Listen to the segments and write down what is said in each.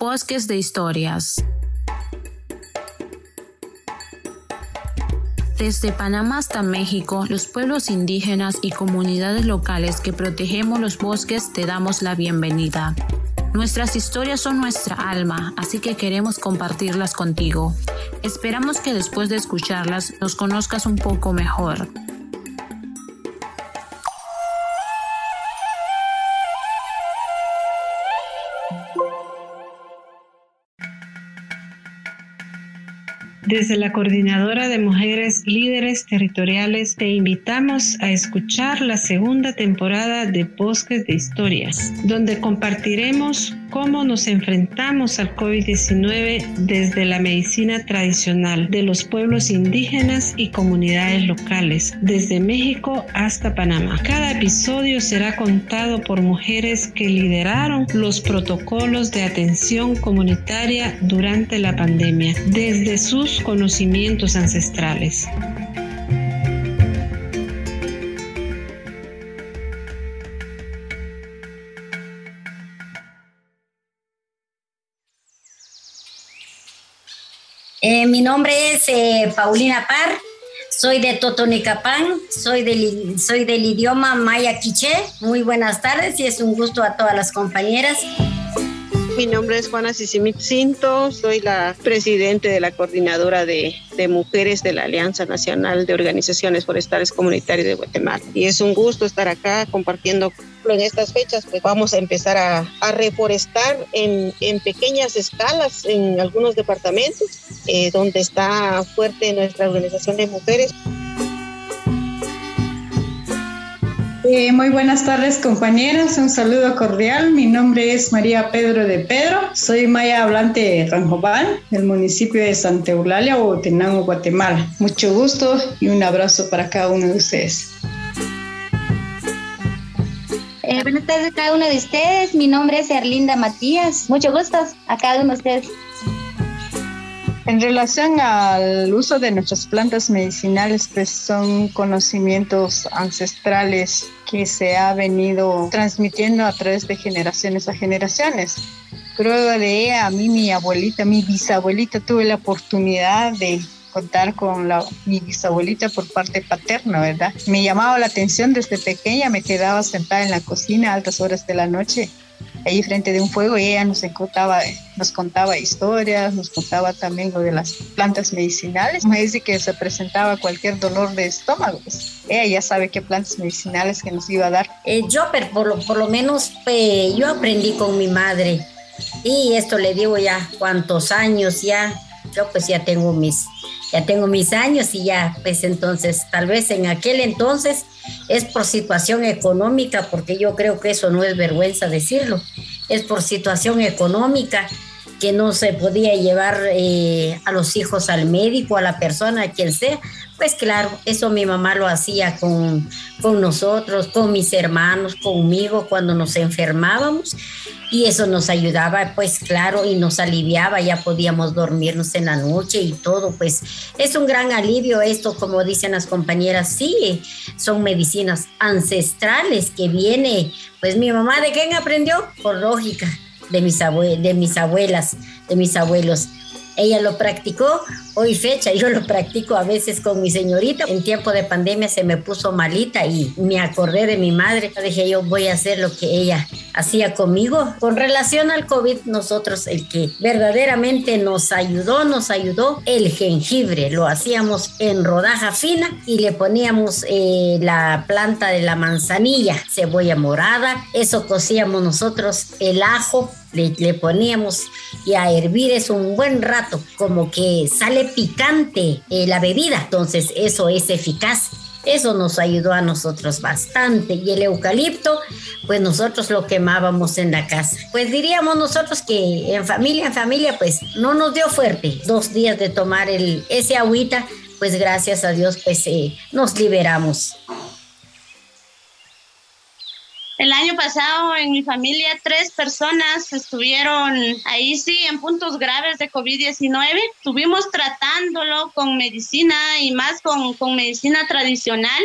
Bosques de Historias. Desde Panamá hasta México, los pueblos indígenas y comunidades locales que protegemos los bosques te damos la bienvenida. Nuestras historias son nuestra alma, así que queremos compartirlas contigo. Esperamos que después de escucharlas nos conozcas un poco mejor. Desde la Coordinadora de Mujeres Líderes Territoriales te invitamos a escuchar la segunda temporada de Bosques de Historias, donde compartiremos cómo nos enfrentamos al COVID-19 desde la medicina tradicional de los pueblos indígenas y comunidades locales, desde México hasta Panamá. Cada episodio será contado por mujeres que lideraron los protocolos de atención comunitaria durante la pandemia, desde sus conocimientos ancestrales. Eh, mi nombre es eh, Paulina Par, soy de Totonicapán, soy del, soy del idioma maya quiché. Muy buenas tardes y es un gusto a todas las compañeras. Mi nombre es Juana Cinto, soy la presidente de la coordinadora de, de, mujeres de la Alianza Nacional de Organizaciones Forestales Comunitarias de Guatemala. Y es un gusto estar acá compartiendo en estas fechas, pues vamos a empezar a, a reforestar en, en, pequeñas escalas en algunos departamentos eh, donde está fuerte nuestra organización de mujeres. Eh, muy buenas tardes compañeras, un saludo cordial. Mi nombre es María Pedro de Pedro, soy maya hablante de Ranjobal, del municipio de Santa Eulalia, Tenango, Guatemala. Mucho gusto y un abrazo para cada uno de ustedes. Eh, buenas tardes a cada uno de ustedes, mi nombre es Erlinda Matías. Mucho gusto a cada uno de ustedes. En relación al uso de nuestras plantas medicinales, pues son conocimientos ancestrales que se ha venido transmitiendo a través de generaciones a generaciones. Prueba de ella, a mí mi abuelita, mi bisabuelita, tuve la oportunidad de contar con la, mi bisabuelita por parte paterna, ¿verdad? Me llamaba la atención desde pequeña, me quedaba sentada en la cocina a altas horas de la noche ahí frente de un fuego ella nos contaba, nos contaba historias, nos contaba también lo de las plantas medicinales. Me dice que se presentaba cualquier dolor de estómago. Pues, ella ya sabe qué plantas medicinales que nos iba a dar. Eh, yo por lo, por lo menos eh, yo aprendí con mi madre y esto le digo ya cuántos años ya. Yo pues ya tengo mis ya tengo mis años y ya pues entonces tal vez en aquel entonces es por situación económica, porque yo creo que eso no es vergüenza decirlo, es por situación económica que no se podía llevar eh, a los hijos al médico, a la persona, a quien sea, pues claro, eso mi mamá lo hacía con, con nosotros, con mis hermanos, conmigo cuando nos enfermábamos y eso nos ayudaba, pues claro, y nos aliviaba, ya podíamos dormirnos en la noche y todo, pues es un gran alivio esto, como dicen las compañeras, sí, son medicinas ancestrales que viene, pues mi mamá, ¿de quién aprendió? Por lógica, de mis, de mis abuelas, de mis abuelos. Ella lo practicó hoy fecha, yo lo practico a veces con mi señorita. En tiempo de pandemia se me puso malita y me acordé de mi madre. Dije yo voy a hacer lo que ella hacía conmigo. Con relación al COVID, nosotros el que verdaderamente nos ayudó, nos ayudó el jengibre. Lo hacíamos en rodaja fina y le poníamos eh, la planta de la manzanilla, cebolla morada. Eso cocíamos nosotros, el ajo, le, poníamos y a hervir eso un buen rato, como que sale picante eh, la bebida, entonces eso es eficaz. Eso nos ayudó a nosotros bastante. Y el eucalipto, pues nosotros lo quemábamos en la casa. Pues diríamos nosotros que en familia, en familia, pues no nos dio fuerte. Dos días de tomar el, ese agüita, pues gracias a Dios, pues eh, nos liberamos. El año pasado en mi familia tres personas estuvieron ahí sí en puntos graves de COVID-19. Estuvimos tratándolo con medicina y más con, con medicina tradicional,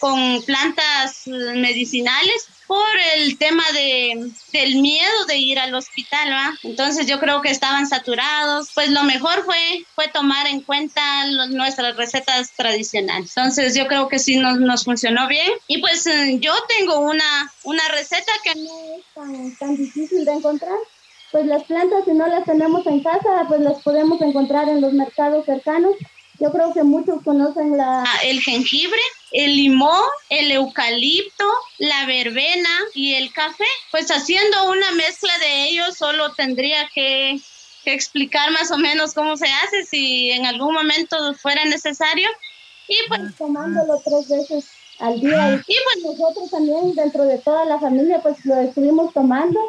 con plantas medicinales por el tema de, del miedo de ir al hospital, ¿va? Entonces yo creo que estaban saturados. Pues lo mejor fue, fue tomar en cuenta nuestras recetas tradicionales. Entonces yo creo que sí nos, nos funcionó bien. Y pues eh, yo tengo una, una receta que no es tan, tan difícil de encontrar pues las plantas si no las tenemos en casa, pues las podemos encontrar en los mercados cercanos. Yo creo que muchos conocen la... Ah, el jengibre, el limón, el eucalipto, la verbena y el café. Pues haciendo una mezcla de ellos solo tendría que, explicar más o menos cómo se hace si en algún momento fuera necesario. Y pues tomándolo tres veces al día. Y pues nosotros también dentro de toda la familia pues lo estuvimos tomando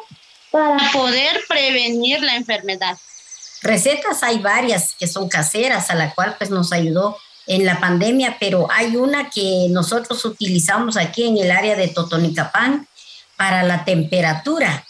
para poder prevenir la enfermedad. Recetas hay varias que son caseras, a la cual pues nos ayudó en la pandemia, pero hay una que nosotros utilizamos aquí en el área de Totonicapán para la temperatura.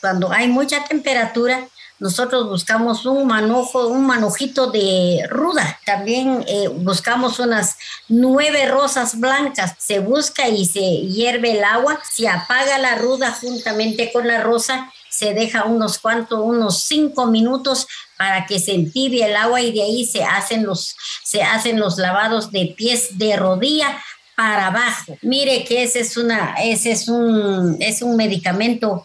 Cuando hay mucha temperatura, nosotros buscamos un manojo, un manojito de ruda. También eh, buscamos unas nueve rosas blancas. Se busca y se hierve el agua. Se apaga la ruda juntamente con la rosa se deja unos cuantos, unos cinco minutos para que se entibie el agua y de ahí se hacen los, se hacen los lavados de pies de rodilla para abajo. Mire que ese es una, ese es un, es un medicamento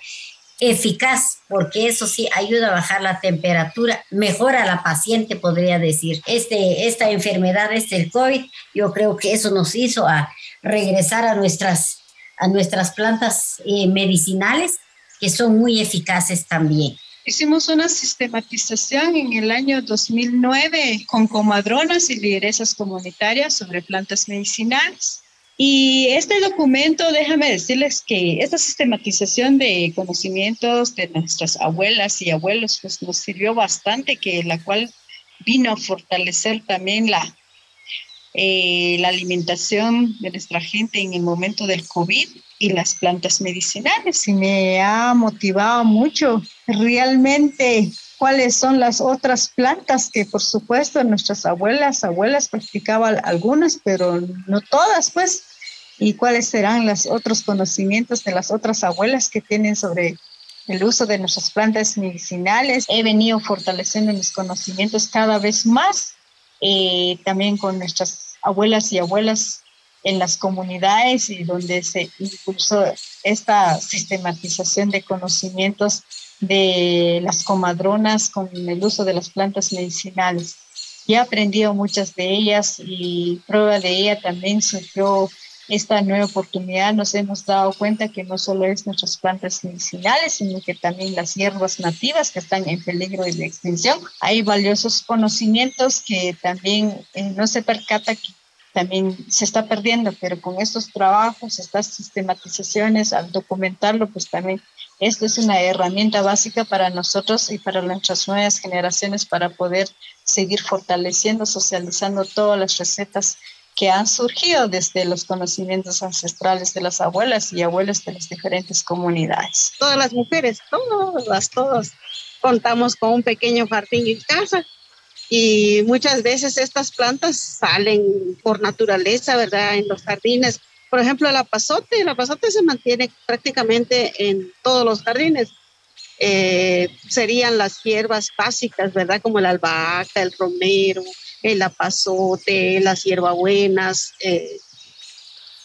eficaz porque eso sí ayuda a bajar la temperatura, mejora a la paciente, podría decir. Este, esta enfermedad, este el COVID, yo creo que eso nos hizo a regresar a nuestras, a nuestras plantas eh, medicinales que son muy eficaces también. Hicimos una sistematización en el año 2009 con comadronas y lideresas comunitarias sobre plantas medicinales. Y este documento, déjame decirles que esta sistematización de conocimientos de nuestras abuelas y abuelos, pues nos sirvió bastante, que la cual vino a fortalecer también la, eh, la alimentación de nuestra gente en el momento del COVID y las plantas medicinales y me ha motivado mucho realmente cuáles son las otras plantas que por supuesto nuestras abuelas, abuelas practicaban algunas, pero no todas, pues, y cuáles serán los otros conocimientos de las otras abuelas que tienen sobre el uso de nuestras plantas medicinales. He venido fortaleciendo mis conocimientos cada vez más, eh, también con nuestras abuelas y abuelas en las comunidades y donde se impulsó esta sistematización de conocimientos de las comadronas con el uso de las plantas medicinales. Ya he aprendido muchas de ellas y prueba de ella también surgió esta nueva oportunidad. Nos hemos dado cuenta que no solo es nuestras plantas medicinales, sino que también las hierbas nativas que están en peligro de extinción. Hay valiosos conocimientos que también eh, no se percata que también se está perdiendo, pero con estos trabajos, estas sistematizaciones, al documentarlo, pues también esto es una herramienta básica para nosotros y para nuestras nuevas generaciones para poder seguir fortaleciendo, socializando todas las recetas que han surgido desde los conocimientos ancestrales de las abuelas y abuelos de las diferentes comunidades. Todas las mujeres, todas, todas, contamos con un pequeño jardín en casa y muchas veces estas plantas salen por naturaleza, ¿verdad? En los jardines. Por ejemplo, el apazote, el apazote se mantiene prácticamente en todos los jardines. Eh, serían las hierbas básicas, ¿verdad? Como la albahaca, el romero, el apazote, las hierbabuenas. Eh,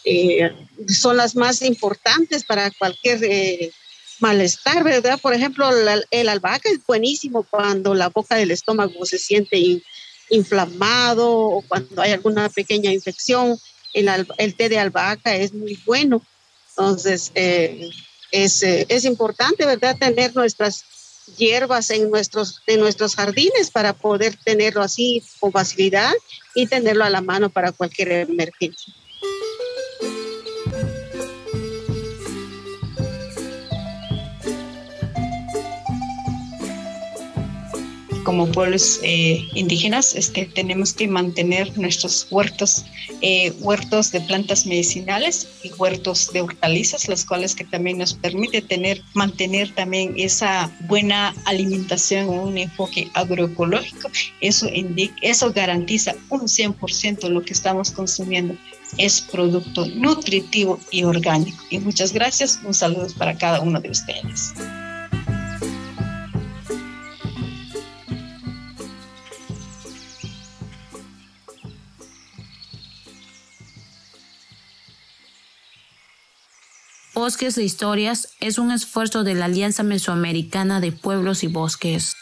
eh, son las más importantes para cualquier malestar, ¿verdad? Por ejemplo, el albahaca es buenísimo cuando la boca del estómago se siente inflamado o cuando hay alguna pequeña infección. El, el té de albahaca es muy bueno. Entonces, eh, es, eh, es, importante, ¿verdad?, tener nuestras hierbas en nuestros, en nuestros jardines para poder tenerlo así con facilidad y tenerlo a la mano para cualquier emergencia. Como pueblos eh, indígenas este, tenemos que mantener nuestros huertos, eh, huertos de plantas medicinales y huertos de hortalizas, los cuales que también nos permite tener, mantener también esa buena alimentación, un enfoque agroecológico. Eso, indica, eso garantiza un 100% lo que estamos consumiendo es producto nutritivo y orgánico. Y muchas gracias, un saludo para cada uno de ustedes. Bosques de Historias es un esfuerzo de la Alianza Mesoamericana de Pueblos y Bosques.